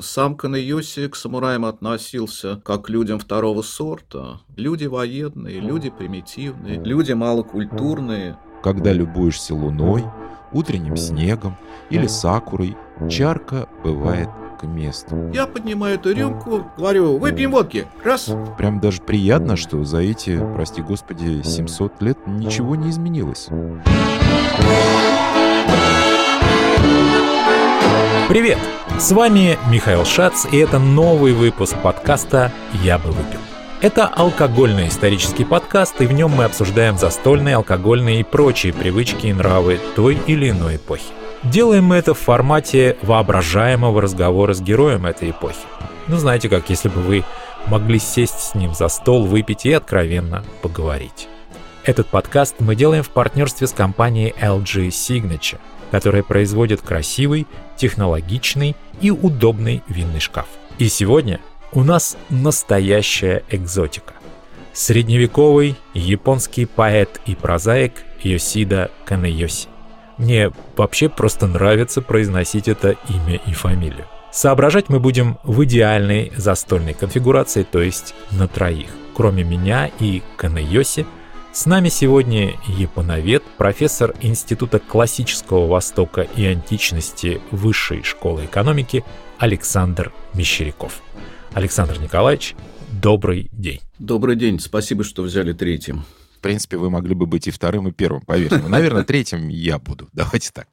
Сам Канайоси к самураям относился как к людям второго сорта. Люди военные, люди примитивные, люди малокультурные. Когда любуешься луной, утренним снегом или сакурой, чарка бывает к месту. Я поднимаю эту рюмку, говорю, выпьем водки. Раз. Прям даже приятно, что за эти, прости господи, 700 лет ничего не изменилось. Привет! С вами Михаил Шац, и это новый выпуск подкаста «Я бы выпил». Это алкогольный исторический подкаст, и в нем мы обсуждаем застольные, алкогольные и прочие привычки и нравы той или иной эпохи. Делаем мы это в формате воображаемого разговора с героем этой эпохи. Ну, знаете как, если бы вы могли сесть с ним за стол, выпить и откровенно поговорить. Этот подкаст мы делаем в партнерстве с компанией LG Signature – которая производит красивый, технологичный и удобный винный шкаф. И сегодня у нас настоящая экзотика. Средневековый японский поэт и прозаик Йосида Канэйоси. Мне вообще просто нравится произносить это имя и фамилию. Соображать мы будем в идеальной застольной конфигурации, то есть на троих. Кроме меня и Канэйоси – с нами сегодня японовед, профессор Института классического Востока и античности Высшей школы экономики Александр Мещеряков. Александр Николаевич, добрый день. Добрый день, спасибо, что взяли третьим. В принципе, вы могли бы быть и вторым, и первым, поверьте. Но, наверное, третьим я буду. Давайте так.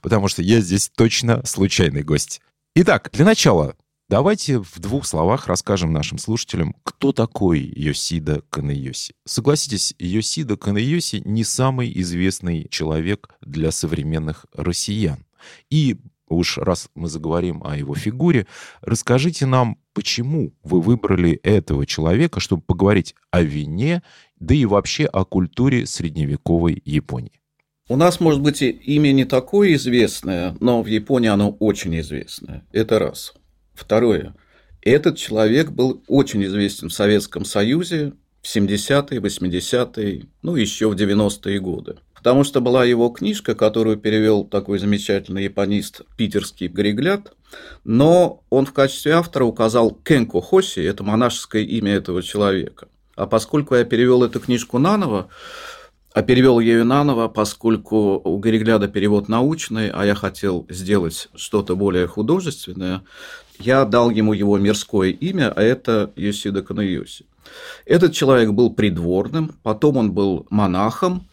Потому что я здесь точно случайный гость. Итак, для начала Давайте в двух словах расскажем нашим слушателям, кто такой Йосида Канэйоси. Согласитесь, Йосида Канэйоси не самый известный человек для современных россиян. И уж раз мы заговорим о его фигуре, расскажите нам, почему вы выбрали этого человека, чтобы поговорить о вине, да и вообще о культуре средневековой Японии. У нас, может быть, имя не такое известное, но в Японии оно очень известное. Это раз. Второе. Этот человек был очень известен в Советском Союзе в 70-е, 80-е, ну, еще в 90-е годы. Потому что была его книжка, которую перевел такой замечательный японист питерский Григлят, но он в качестве автора указал Кенко Хоси, это монашеское имя этого человека. А поскольку я перевел эту книжку наново, а перевел я ее наново, поскольку у Григляда перевод научный, а я хотел сделать что-то более художественное, я дал ему его мирское имя, а это Йосида Канайоси. Этот человек был придворным, потом он был монахом,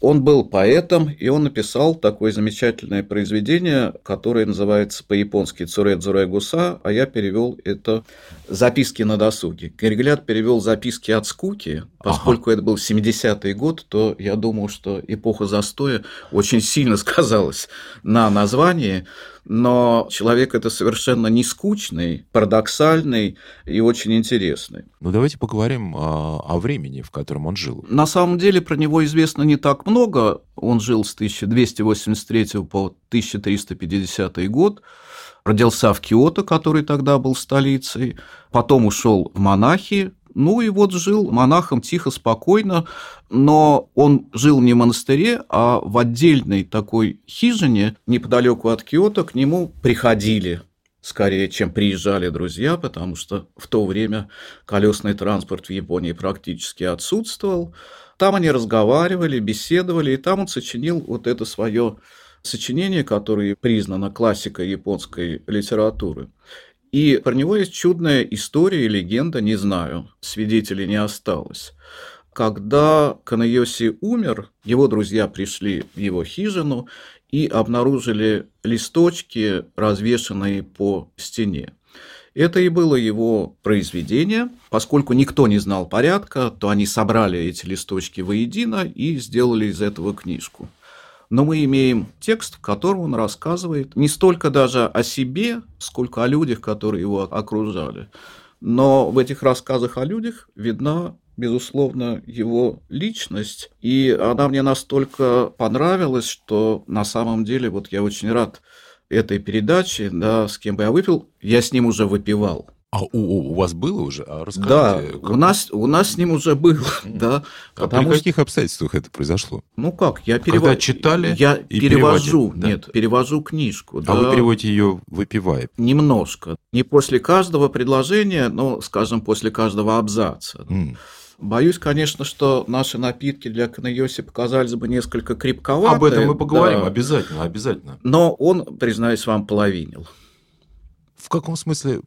он был поэтом, и он написал такое замечательное произведение, которое называется по-японски «Цурэ Цурэ Гуса», а я перевел это «Записки на досуге». Григлят перевел «Записки от скуки», поскольку ага. это был 70-й год, то я думал, что эпоха застоя очень сильно сказалась на названии, но человек это совершенно не скучный, парадоксальный и очень интересный. Ну давайте поговорим о, о времени, в котором он жил. На самом деле про него известно не так много. Он жил с 1283 по 1350 год. Родился в Киото, который тогда был столицей, потом ушел в монахи, ну и вот жил монахом тихо, спокойно, но он жил не в монастыре, а в отдельной такой хижине неподалеку от Киота к нему приходили скорее, чем приезжали друзья, потому что в то время колесный транспорт в Японии практически отсутствовал. Там они разговаривали, беседовали, и там он сочинил вот это свое сочинение, которое признано классикой японской литературы. И про него есть чудная история и легенда, не знаю, свидетелей не осталось. Когда Канайоси умер, его друзья пришли в его хижину и обнаружили листочки, развешанные по стене. Это и было его произведение. Поскольку никто не знал порядка, то они собрали эти листочки воедино и сделали из этого книжку но мы имеем текст, в котором он рассказывает не столько даже о себе, сколько о людях, которые его окружали. Но в этих рассказах о людях видна безусловно, его личность, и она мне настолько понравилась, что на самом деле вот я очень рад этой передаче, да, с кем бы я выпил, я с ним уже выпивал. А у, у вас было уже? А расскажите, Да, как- у нас, у нас с ним уже было, да. а при потому что- каких обстоятельствах это произошло? Ну как, я Когда перевожу. читали Я и перевожу, да? нет, перевожу книжку. А да. вы переводите ее выпивая. Немножко. Не после каждого предложения, но, скажем, после каждого абзаца. М. Боюсь, конечно, что наши напитки для Канайоси показались бы несколько крепковатые. Об этом мы поговорим да. обязательно, обязательно. Но он, признаюсь вам, половинил. В каком смысле?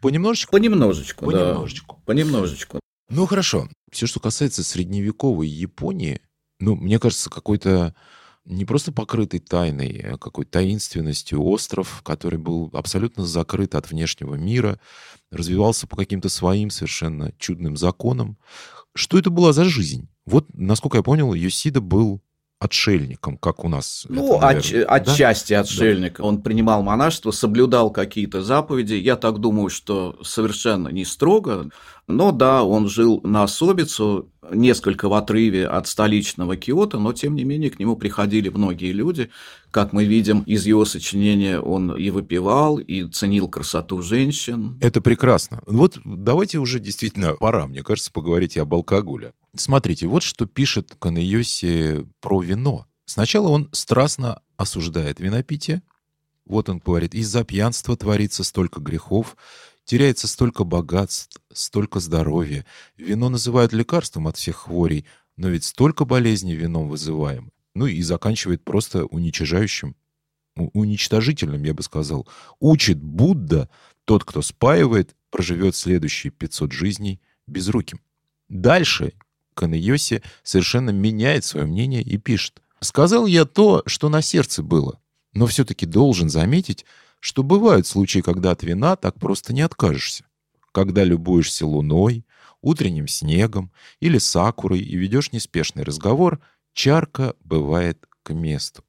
Понемножечку? Понемножечку, да. Понемножечку. Понемножечку. Ну хорошо. Все, что касается средневековой Японии, ну, мне кажется, какой-то не просто покрытый тайной, а какой-то таинственностью остров, который был абсолютно закрыт от внешнего мира, развивался по каким-то своим совершенно чудным законам. Что это была за жизнь? Вот, насколько я понял, Йосида был отшельником, как у нас. Ну, это, наверное, да? отчасти отшельник. Он принимал монашество, соблюдал какие-то заповеди. Я так думаю, что совершенно не строго. Но да, он жил на особицу, несколько в отрыве от столичного Киота, но тем не менее к нему приходили многие люди. Как мы видим из его сочинения, он и выпивал, и ценил красоту женщин. Это прекрасно. Вот давайте уже действительно пора, мне кажется, поговорить и об алкоголе. Смотрите, вот что пишет Канайоси про вино. Сначала он страстно осуждает винопитие. Вот он говорит, из-за пьянства творится столько грехов, теряется столько богатств, столько здоровья. Вино называют лекарством от всех хворей, но ведь столько болезней вином вызываем. Ну и заканчивает просто уничижающим, уничтожительным, я бы сказал. Учит Будда, тот, кто спаивает, проживет следующие 500 жизней безруким. Дальше Канайоси совершенно меняет свое мнение и пишет. «Сказал я то, что на сердце было, но все-таки должен заметить, что бывают случаи, когда от вина так просто не откажешься. Когда любуешься луной, утренним снегом или сакурой и ведешь неспешный разговор, чарка бывает к месту.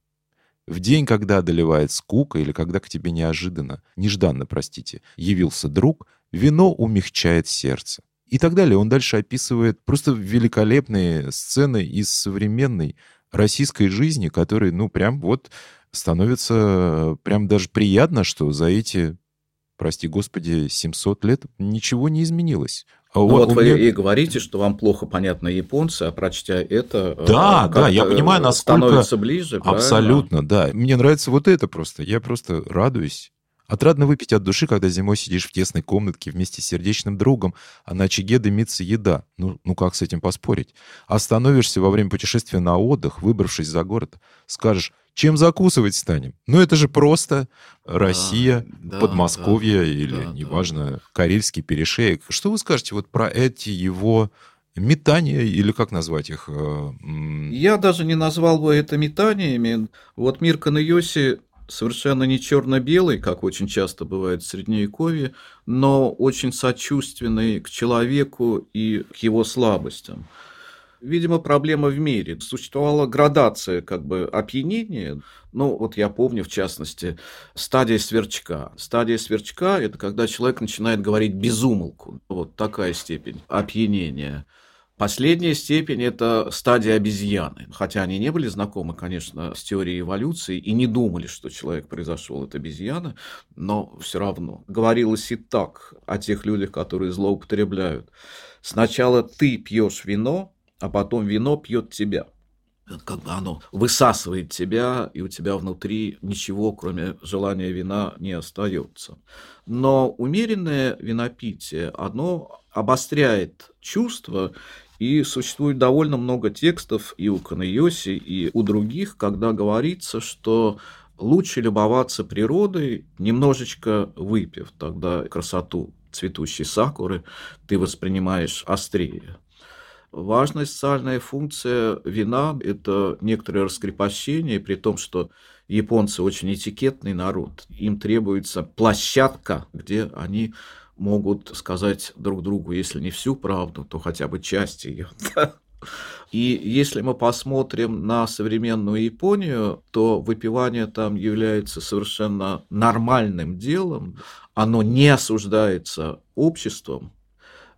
В день, когда одолевает скука или когда к тебе неожиданно, нежданно, простите, явился друг, вино умягчает сердце. И так далее. Он дальше описывает просто великолепные сцены из современной российской жизни, которые, ну, прям вот становятся прям даже приятно, что за эти, прости господи, 700 лет ничего не изменилось. А Ну, вот у вы меня- и говорите, что вам плохо понятно японцы, а прочтя это... э, Да, да, я как-то понимаю, насколько Становится ближе, правильно? Абсолютно, да. Мне нравится вот это просто. Я просто радуюсь. Отрадно выпить от души, когда зимой сидишь в тесной комнатке вместе с сердечным другом, а на очаге дымится еда. Ну, ну как с этим поспорить? Остановишься во время путешествия на отдых, выбравшись за город, скажешь, чем закусывать станем? Ну это же просто Россия, да, Подмосковье да, или, да, да. неважно, Карельский перешеек. Что вы скажете вот про эти его метания, или как назвать их? э, Я даже не назвал бы это метаниями. Вот мир Канайоси совершенно не черно-белый, как очень часто бывает в Средневековье, но очень сочувственный к человеку и к его слабостям. Видимо, проблема в мире. Существовала градация как бы опьянения. Ну, вот я помню, в частности, стадия сверчка. Стадия сверчка – это когда человек начинает говорить безумолку. Вот такая степень опьянения. Последняя степень – это стадия обезьяны. Хотя они не были знакомы, конечно, с теорией эволюции и не думали, что человек произошел от обезьяны, но все равно. Говорилось и так о тех людях, которые злоупотребляют. Сначала ты пьешь вино, а потом вино пьет тебя. Как бы оно высасывает тебя, и у тебя внутри ничего, кроме желания вина, не остается. Но умеренное винопитие, оно обостряет чувства, и существует довольно много текстов и у Канайоси, и у других, когда говорится, что лучше любоваться природой, немножечко выпив, тогда красоту цветущей сакуры ты воспринимаешь острее. Важная социальная функция вина – это некоторое раскрепощение, при том, что японцы очень этикетный народ. Им требуется площадка, где они могут сказать друг другу, если не всю правду, то хотя бы часть ее. И если мы посмотрим на современную Японию, то выпивание там является совершенно нормальным делом. Оно не осуждается обществом.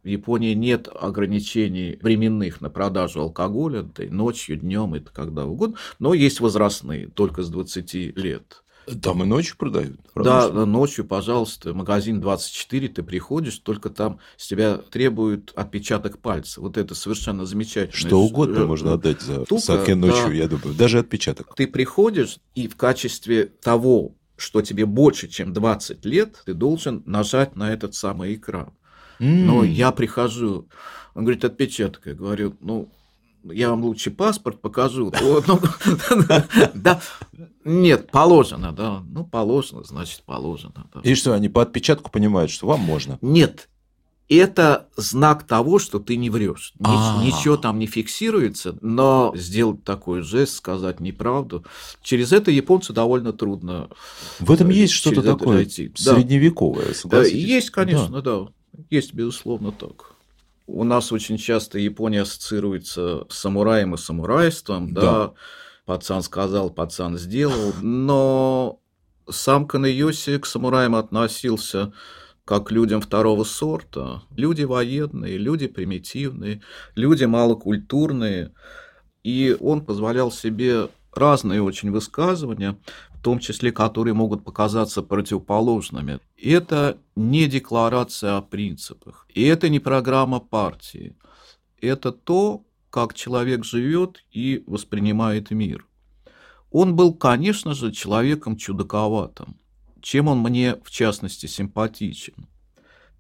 В Японии нет ограничений временных на продажу алкоголя, это и ночью, днем, это когда угодно, но есть возрастные, только с 20 лет. Там и ночью продают. Да, ночью, пожалуйста, магазин 24, ты приходишь, только там с тебя требуют отпечаток пальца. Вот это совершенно замечательно. Что угодно можно отдать за штука, саке ночью, да. я думаю. Даже отпечаток. Ты приходишь, и в качестве того, что тебе больше, чем 20 лет, ты должен нажать на этот самый экран. Но я прихожу, он говорит, отпечаток. Я говорю, ну, я вам лучше паспорт покажу. Ну, да, нет, положено, да. Ну, положено, значит, положено. И что, они по отпечатку понимают, что вам можно? Нет, это знак того, что ты не врешь. А. Ничего там не фиксируется, но сделать такой жест, сказать неправду, через это японцу довольно трудно. В этом есть что-то такое средневековое, согласитесь? Есть, конечно, да. Есть, безусловно, так. У нас очень часто Япония ассоциируется с самураем и самурайством, да. да. Пацан сказал, пацан сделал, но сам Канэйоси к самураям относился как к людям второго сорта. Люди военные, люди примитивные, люди малокультурные. И он позволял себе разные очень высказывания, в том числе которые могут показаться противоположными. Это не декларация о принципах, и это не программа партии. Это то, как человек живет и воспринимает мир. Он был, конечно же, человеком чудаковатым, чем он мне, в частности, симпатичен.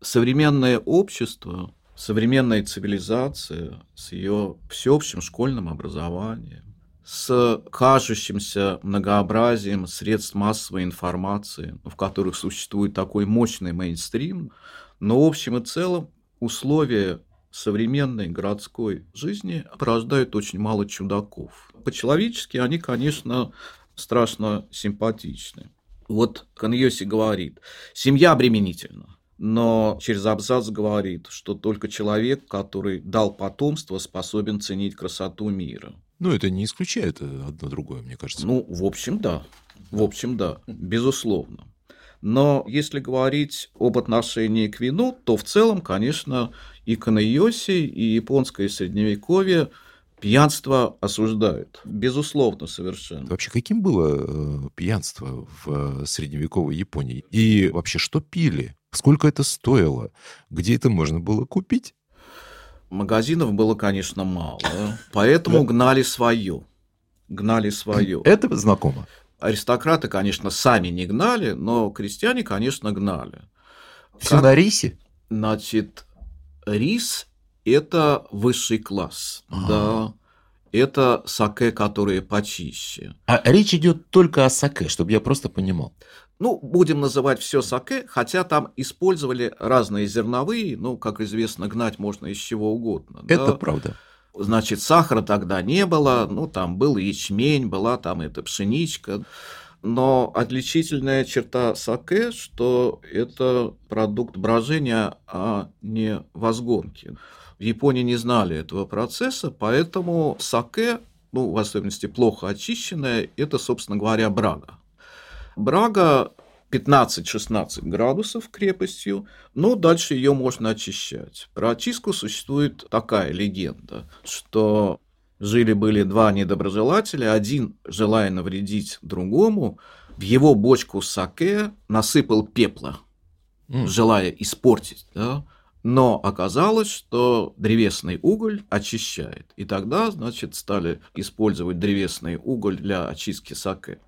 Современное общество, современная цивилизация с ее всеобщим школьным образованием, с кажущимся многообразием средств массовой информации, в которых существует такой мощный мейнстрим, но в общем и целом условия современной городской жизни порождают очень мало чудаков. По-человечески они, конечно, страшно симпатичны. Вот Каньоси говорит, семья обременительна, но через абзац говорит, что только человек, который дал потомство, способен ценить красоту мира. Ну, это не исключает одно другое, мне кажется. Ну, в общем, да. В общем, да, безусловно. Но если говорить об отношении к вину, то в целом, конечно, и Канайоси, и японское средневековье пьянство осуждают. Безусловно, совершенно. Вообще, каким было э, пьянство в средневековой Японии? И вообще, что пили? Сколько это стоило? Где это можно было купить? Магазинов было, конечно, мало, поэтому гнали свое. Гнали свое. Это знакомо. Аристократы, конечно, сами не гнали, но крестьяне, конечно, гнали. Все как... на рисе? Значит, рис – это высший класс, а -а -а. да. Это саке, которые почище. А речь идет только о саке, чтобы я просто понимал ну, будем называть все саке, хотя там использовали разные зерновые, ну, как известно, гнать можно из чего угодно. Это да? правда. Значит, сахара тогда не было, ну, там был ячмень, была там эта пшеничка. Но отличительная черта саке, что это продукт брожения, а не возгонки. В Японии не знали этого процесса, поэтому саке, ну, в особенности плохо очищенное, это, собственно говоря, брага. Брага 15-16 градусов крепостью, но дальше ее можно очищать. Про очистку существует такая легенда, что жили-были два недоброжелателя, один, желая навредить другому, в его бочку саке насыпал пепла, mm. желая испортить, да? Но оказалось, что древесный уголь очищает. И тогда, значит, стали использовать древесный уголь для очистки саке.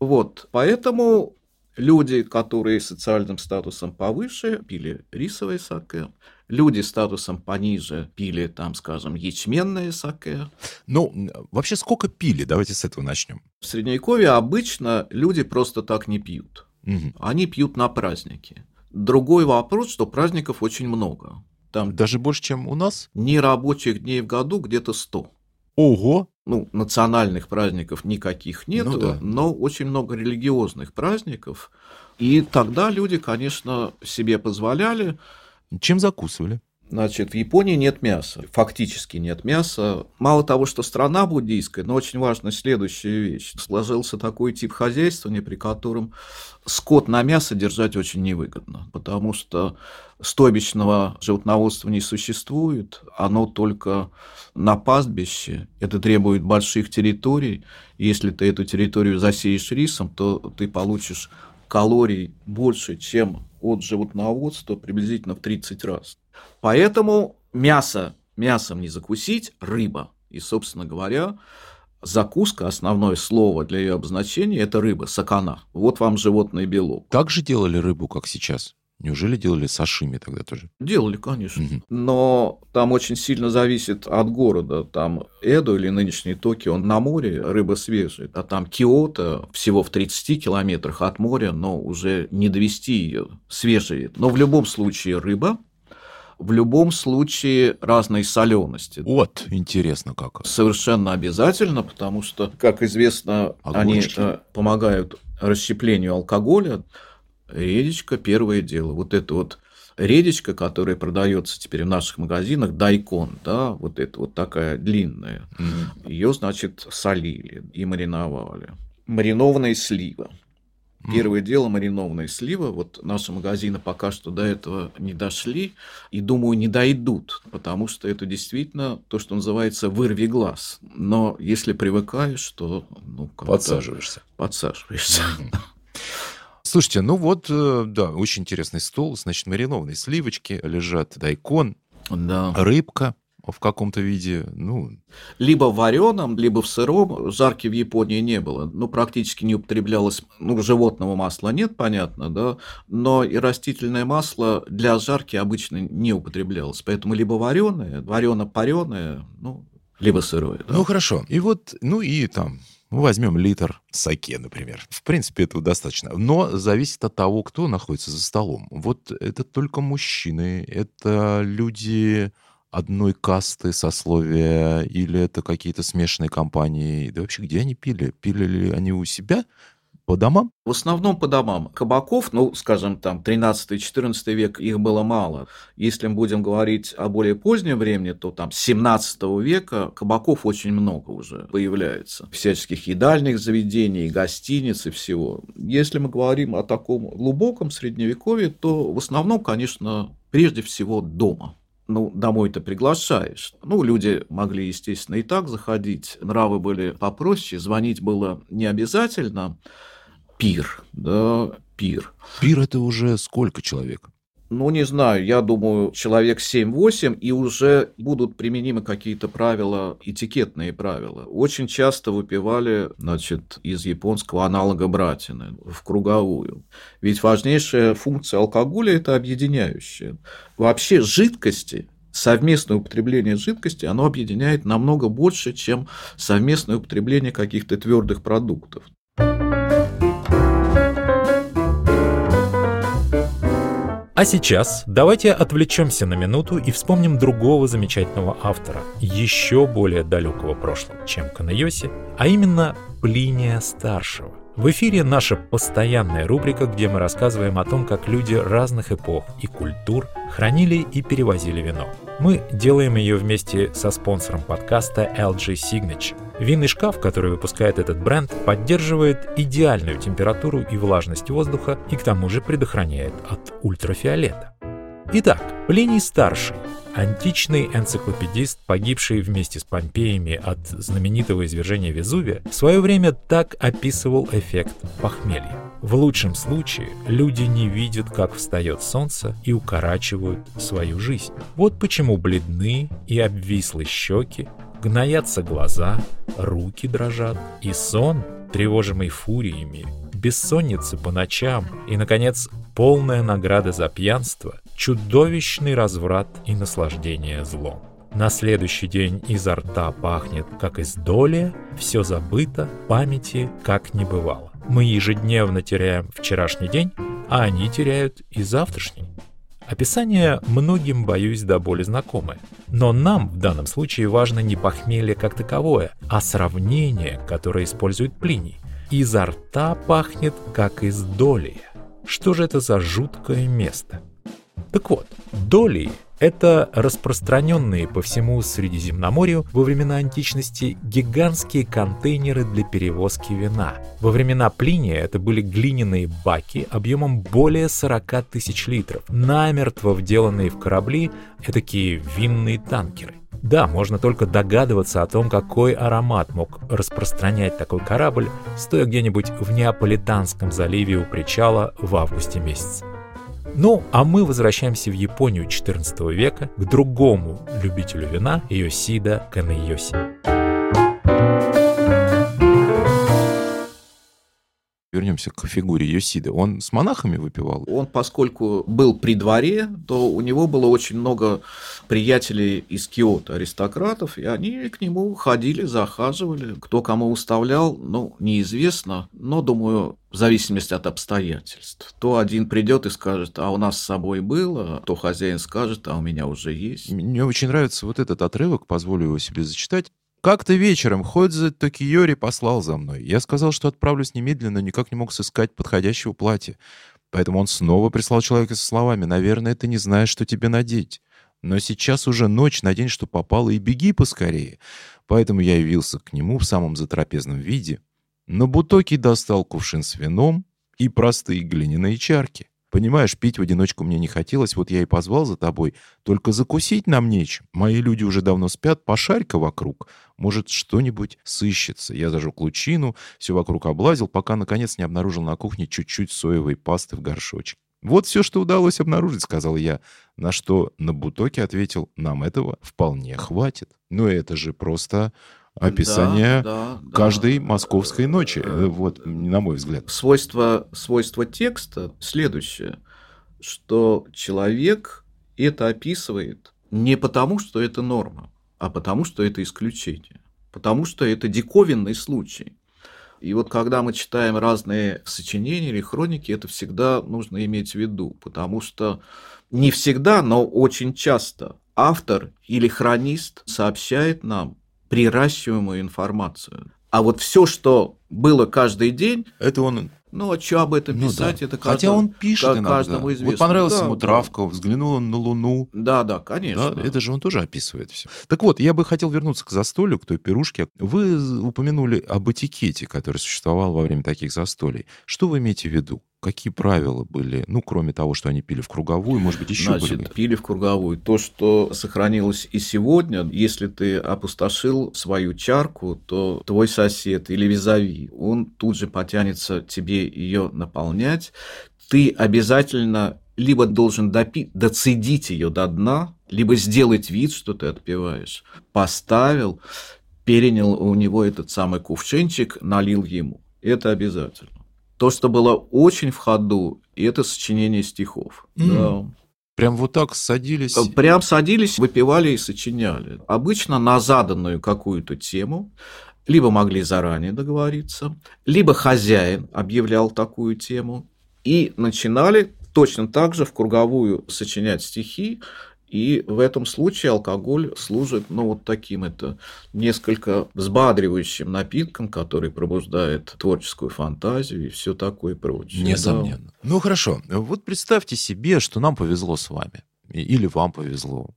Вот, поэтому люди, которые социальным статусом повыше, пили рисовое саке, люди статусом пониже пили, там, скажем, ячменное саке. Ну, вообще сколько пили? Давайте с этого начнем. В Средневековье обычно люди просто так не пьют. Угу. Они пьют на праздники. Другой вопрос, что праздников очень много. Там Даже больше, чем у нас? Нерабочих дней в году где-то 100. Ого! Ну, национальных праздников никаких нет, ну, да. но очень много религиозных праздников. И тогда люди, конечно, себе позволяли. Чем закусывали? Значит, в Японии нет мяса, фактически нет мяса. Мало того, что страна буддийская, но очень важна следующая вещь. Сложился такой тип хозяйствования, при котором скот на мясо держать очень невыгодно, потому что стойбищного животноводства не существует, оно только на пастбище, это требует больших территорий. Если ты эту территорию засеешь рисом, то ты получишь калорий больше, чем от животноводства приблизительно в 30 раз. Поэтому мясо мясом не закусить, рыба. И, собственно говоря, закуска, основное слово для ее обозначения – это рыба, сакана. Вот вам животный белок. Так же делали рыбу, как сейчас? Неужели делали сашими тогда тоже? Делали, конечно. Угу. Но там очень сильно зависит от города. Там Эдо или нынешний Токио, он на море, рыба свежая. А там Киото всего в 30 километрах от моря, но уже не довести ее свежей. Но в любом случае рыба, в любом случае разной солености. Вот, интересно как. Совершенно обязательно, потому что, как известно, Огурчики. они э, помогают расщеплению алкоголя. Редечка – первое дело. Вот это вот редечка, которая продается теперь в наших магазинах, дайкон, да, вот это вот такая длинная, mm-hmm. ее, значит, солили и мариновали. Маринованная слива. Первое дело маринованная слива. Вот наши магазины пока что до этого не дошли и, думаю, не дойдут, потому что это действительно то, что называется вырви глаз. Но если привыкаешь, то ну, подсаживаешься. Подсаживаешься. Слушайте, ну вот, э, да, очень интересный стол. Значит, маринованные сливочки лежат, дайкон, да. рыбка в каком-то виде, ну... Либо вареном, либо в сыром. Жарки в Японии не было. Ну, практически не употреблялось, ну, животного масла нет, понятно, да, но и растительное масло для жарки обычно не употреблялось. Поэтому либо вареное, варено-пареное, ну, либо сырое. Да. Ну, хорошо. И вот, ну и там мы возьмем литр саке, например. В принципе, этого достаточно. Но зависит от того, кто находится за столом. Вот это только мужчины, это люди одной касты, сословия, или это какие-то смешанные компании? Да вообще, где они пили? Пили ли они у себя? По домам? В основном по домам. Кабаков, ну, скажем, там, 13-14 век их было мало. Если мы будем говорить о более позднем времени, то там 17 века кабаков очень много уже появляется. Всяческих едальных заведений, гостиниц и всего. Если мы говорим о таком глубоком средневековье, то в основном, конечно, прежде всего дома ну, домой-то приглашаешь. Ну, люди могли, естественно, и так заходить. Нравы были попроще, звонить было не обязательно пир, да, пир. Пир это уже сколько человек? Ну, не знаю, я думаю, человек 7-8, и уже будут применимы какие-то правила, этикетные правила. Очень часто выпивали, значит, из японского аналога братины в круговую. Ведь важнейшая функция алкоголя – это объединяющая. Вообще жидкости совместное употребление жидкости, оно объединяет намного больше, чем совместное употребление каких-то твердых продуктов. А сейчас давайте отвлечемся на минуту и вспомним другого замечательного автора, еще более далекого прошлого, чем Канайоси, а именно Плиния Старшего. В эфире наша постоянная рубрика, где мы рассказываем о том, как люди разных эпох и культур хранили и перевозили вино. Мы делаем ее вместе со спонсором подкаста LG Signature. Винный шкаф, который выпускает этот бренд, поддерживает идеальную температуру и влажность воздуха и к тому же предохраняет от ультрафиолета. Итак, Плиний Старший, античный энциклопедист, погибший вместе с Помпеями от знаменитого извержения Везувия, в свое время так описывал эффект похмелья. В лучшем случае люди не видят, как встает солнце и укорачивают свою жизнь. Вот почему бледны и обвислы щеки, гноятся глаза, руки дрожат, и сон, тревожимый фуриями, бессонницы по ночам и, наконец, полная награда за пьянство, чудовищный разврат и наслаждение злом. На следующий день изо рта пахнет, как из доли, все забыто, памяти как не бывало. Мы ежедневно теряем вчерашний день, а они теряют и завтрашний. Описание многим, боюсь, до боли знакомое. Но нам в данном случае важно не похмелье как таковое, а сравнение, которое использует Плиний. Изо рта пахнет, как из доли. Что же это за жуткое место? Так вот, долии Это распространенные по всему Средиземноморью во времена античности гигантские контейнеры для перевозки вина. Во времена Плиния это были глиняные баки объемом более 40 тысяч литров, намертво вделанные в корабли такие винные танкеры. Да, можно только догадываться о том, какой аромат мог распространять такой корабль, стоя где-нибудь в Неаполитанском заливе у причала в августе месяце. Ну, а мы возвращаемся в Японию XIV века к другому любителю вина Йосида Канейоси. Вернемся к фигуре Йосида. Он с монахами выпивал? Он, поскольку был при дворе, то у него было очень много приятелей из Киота, аристократов, и они к нему ходили, захаживали. Кто кому уставлял, ну, неизвестно, но, думаю, в зависимости от обстоятельств. То один придет и скажет, а у нас с собой было, то хозяин скажет, а у меня уже есть. Мне очень нравится вот этот отрывок, позволю его себе зачитать. Как-то вечером Ходзе Токиори послал за мной. Я сказал, что отправлюсь немедленно, никак не мог сыскать подходящего платья. Поэтому он снова прислал человека со словами «Наверное, ты не знаешь, что тебе надеть. Но сейчас уже ночь, надень, что попало, и беги поскорее». Поэтому я явился к нему в самом затрапезном виде. Но Бутоки достал кувшин с вином и простые глиняные чарки. Понимаешь, пить в одиночку мне не хотелось, вот я и позвал за тобой. Только закусить нам нечем. Мои люди уже давно спят, пошарь-ка вокруг. Может, что-нибудь сыщется. Я зажег лучину, все вокруг облазил, пока, наконец, не обнаружил на кухне чуть-чуть соевой пасты в горшочке. «Вот все, что удалось обнаружить», — сказал я. На что на бутоке ответил, «Нам этого вполне хватит». Но это же просто описание да, да, каждой да. московской ночи, э, вот, на мой взгляд. Свойство, свойство текста следующее, что человек это описывает не потому, что это норма, а потому, что это исключение, потому что это диковинный случай. И вот когда мы читаем разные сочинения или хроники, это всегда нужно иметь в виду, потому что не всегда, но очень часто автор или хронист сообщает нам приращиваемую информацию. А вот все, что было каждый день, это он ну, а что об этом ну, писать? Да. Это каждому, Хотя он пишет иногда. каждому известно. Вот понравилась да, ему да. травка, взглянул он на Луну. Да, да, конечно. Да, это же он тоже описывает все. Так вот, я бы хотел вернуться к застолью, к той пирушке. Вы упомянули об этикете, который существовал во время таких застолий. Что вы имеете в виду? Какие правила были, ну, кроме того, что они пили в круговую, может быть, еще Значит, были? пили в круговую. То, что сохранилось и сегодня, если ты опустошил свою чарку, то твой сосед или визави, он тут же потянется тебе ее наполнять. Ты обязательно либо должен допить, доцедить ее до дна, либо сделать вид, что ты отпиваешь. Поставил, перенял у него этот самый кувшинчик, налил ему. Это обязательно. То, что было очень в ходу, это сочинение стихов. Mm. Да. Прям вот так садились? Э, прям садились, выпивали и сочиняли. Обычно на заданную какую-то тему либо могли заранее договориться, либо хозяин объявлял такую тему, и начинали точно так же в круговую сочинять стихи, и в этом случае алкоголь служит, ну, вот таким это несколько взбадривающим напитком, который пробуждает творческую фантазию и все такое прочее. Несомненно. Да. Ну, хорошо. Вот представьте себе, что нам повезло с вами. Или вам повезло.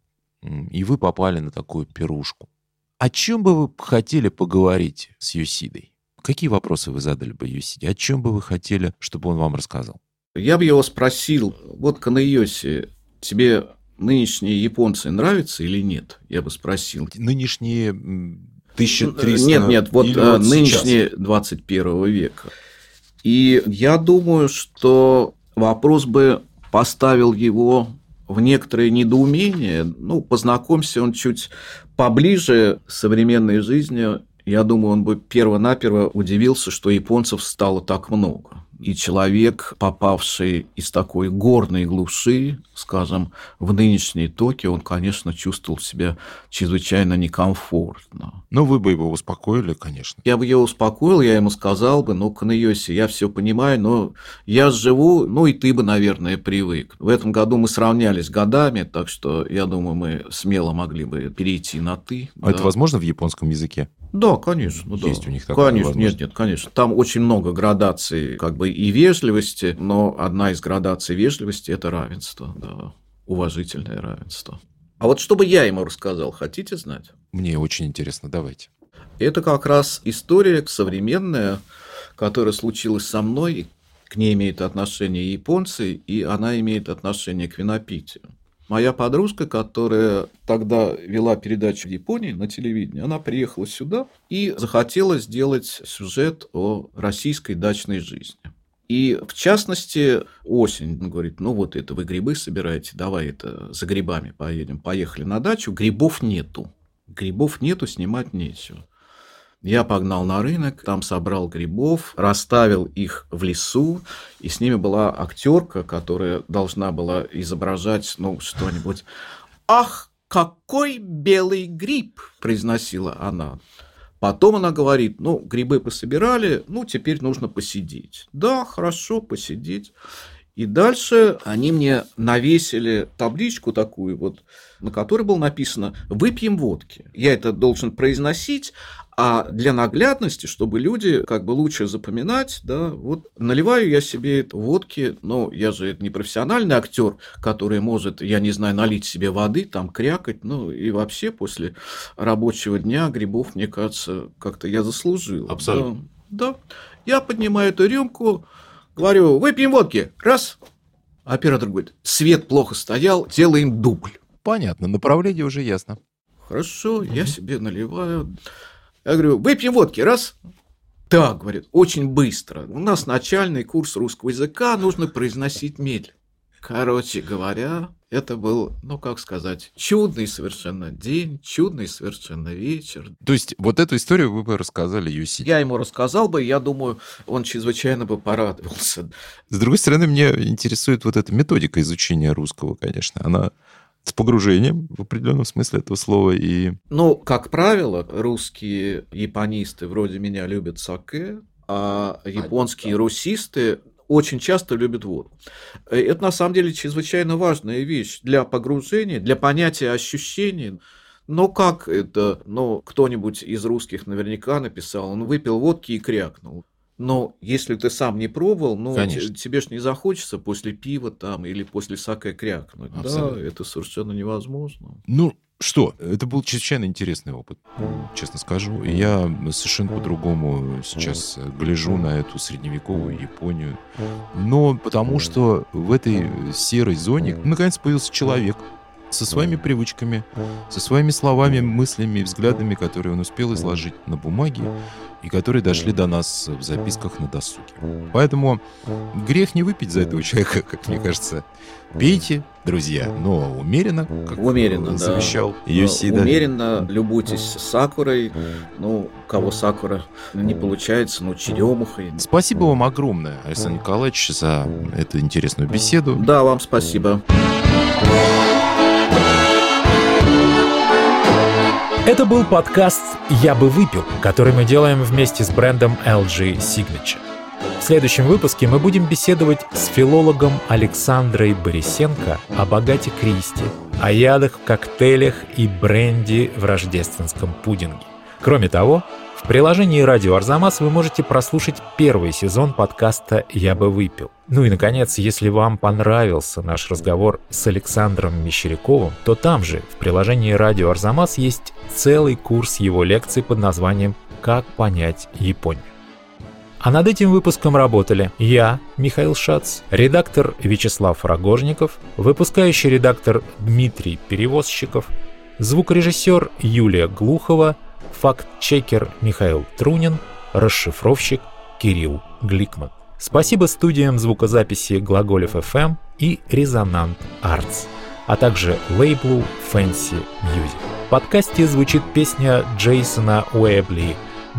И вы попали на такую пирушку. О чем бы вы хотели поговорить с Юсидой? Какие вопросы вы задали бы Юсиде? О чем бы вы хотели, чтобы он вам рассказал? Я бы его спросил, вот Канайоси, тебе нынешние японцы нравятся или нет? Я бы спросил. Нынешние 1300? Нет, нет, вот, вот э, нынешние сейчас? 21 века. И я думаю, что вопрос бы поставил его в некоторое недоумение. Ну, познакомься он чуть поближе с современной жизнью, я думаю, он бы перво-наперво удивился, что японцев стало так много. И человек, попавший из такой горной глуши, скажем, в нынешней Токио, он, конечно, чувствовал себя чрезвычайно некомфортно. Но вы бы его успокоили, конечно. Я бы его успокоил, я ему сказал бы, ну, Канайоси, я все понимаю, но я живу, ну, и ты бы, наверное, привык. В этом году мы сравнялись годами, так что, я думаю, мы смело могли бы перейти на «ты». А да. это возможно в японском языке? Да, конечно. Есть да. у них такое. Конечно, нет, нет, конечно. Там очень много градаций как бы и вежливости, но одна из градаций вежливости – это равенство, да, уважительное равенство. А вот чтобы я ему рассказал, хотите знать? Мне очень интересно, давайте. Это как раз история современная, которая случилась со мной. К ней имеет отношение японцы, и она имеет отношение к винопитию. Моя подружка, которая тогда вела передачу в Японии на телевидении, она приехала сюда и захотела сделать сюжет о российской дачной жизни. И, в частности, осень. Он говорит, ну вот это вы грибы собираете, давай это за грибами поедем. Поехали на дачу, грибов нету. Грибов нету, снимать нечего. Я погнал на рынок, там собрал грибов, расставил их в лесу, и с ними была актерка, которая должна была изображать, ну, что-нибудь. «Ах, какой белый гриб!» – произносила она. Потом она говорит, ну, грибы пособирали, ну, теперь нужно посидеть. Да, хорошо, посидеть. И дальше они мне навесили табличку такую вот, на которой было написано «Выпьем водки». Я это должен произносить, а для наглядности, чтобы люди как бы лучше запоминать, да, вот наливаю я себе водки, ну, я же не профессиональный актер, который может, я не знаю, налить себе воды, там, крякать, ну, и вообще после рабочего дня грибов, мне кажется, как-то я заслужил. Абсолютно. Да, да. Я поднимаю эту рюмку, говорю, выпьем водки, раз. Оператор говорит, свет плохо стоял, делаем дубль. Понятно, направление уже ясно. Хорошо, угу. я себе наливаю. Я говорю, выпьем водки, раз. Так, говорит, очень быстро. У нас начальный курс русского языка, нужно произносить медленно. Короче говоря, это был, ну как сказать, чудный совершенно день, чудный совершенно вечер. То есть вот эту историю вы бы рассказали Юси? Я ему рассказал бы, я думаю, он чрезвычайно бы порадовался. С другой стороны, мне интересует вот эта методика изучения русского, конечно. Она с погружением в определенном смысле этого слова. И... Ну, как правило, русские японисты вроде меня любят саке, а японские русисты очень часто любят воду. Это на самом деле чрезвычайно важная вещь для погружения, для понятия ощущений. Но как это, ну, кто-нибудь из русских наверняка написал, он выпил водки и крякнул. Но если ты сам не пробовал, ну, Конечно. тебе ж не захочется после пива там или после саке крякнуть. Абсолютно. Да, это совершенно невозможно. Ну, что? Это был чрезвычайно интересный опыт, честно скажу. И я совершенно по-другому сейчас гляжу на эту средневековую Японию. Но потому что в этой серой зоне наконец появился человек, со своими привычками, со своими словами, мыслями, взглядами, которые он успел изложить на бумаге и которые дошли до нас в записках на досуге. Поэтому грех не выпить за этого человека, как мне кажется. Пейте, друзья, но умеренно, как умеренно, завещал да. Йосида. Умеренно, любуйтесь сакурой. Ну, кого сакура не получается, ну, черемухой. Спасибо вам огромное, Александр Николаевич, за эту интересную беседу. Да, вам спасибо. Это был подкаст «Я бы выпил», который мы делаем вместе с брендом LG Signature. В следующем выпуске мы будем беседовать с филологом Александрой Борисенко о богате Кристи, о ядах в коктейлях и бренде в рождественском пудинге. Кроме того, в приложении «Радио Арзамас» вы можете прослушать первый сезон подкаста «Я бы выпил». Ну и, наконец, если вам понравился наш разговор с Александром Мещеряковым, то там же, в приложении «Радио Арзамас» есть целый курс его лекций под названием «Как понять Японию». А над этим выпуском работали я, Михаил Шац, редактор Вячеслав Рогожников, выпускающий редактор Дмитрий Перевозчиков, звукорежиссер Юлия Глухова – факт-чекер Михаил Трунин, расшифровщик Кирилл Гликман. Спасибо студиям звукозаписи Глаголев FM и Резонант Arts, а также лейблу Fancy Music. В подкасте звучит песня Джейсона Уэбли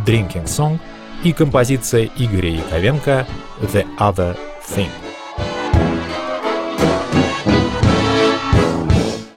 «Drinking Song» и композиция Игоря Яковенко «The Other Thing».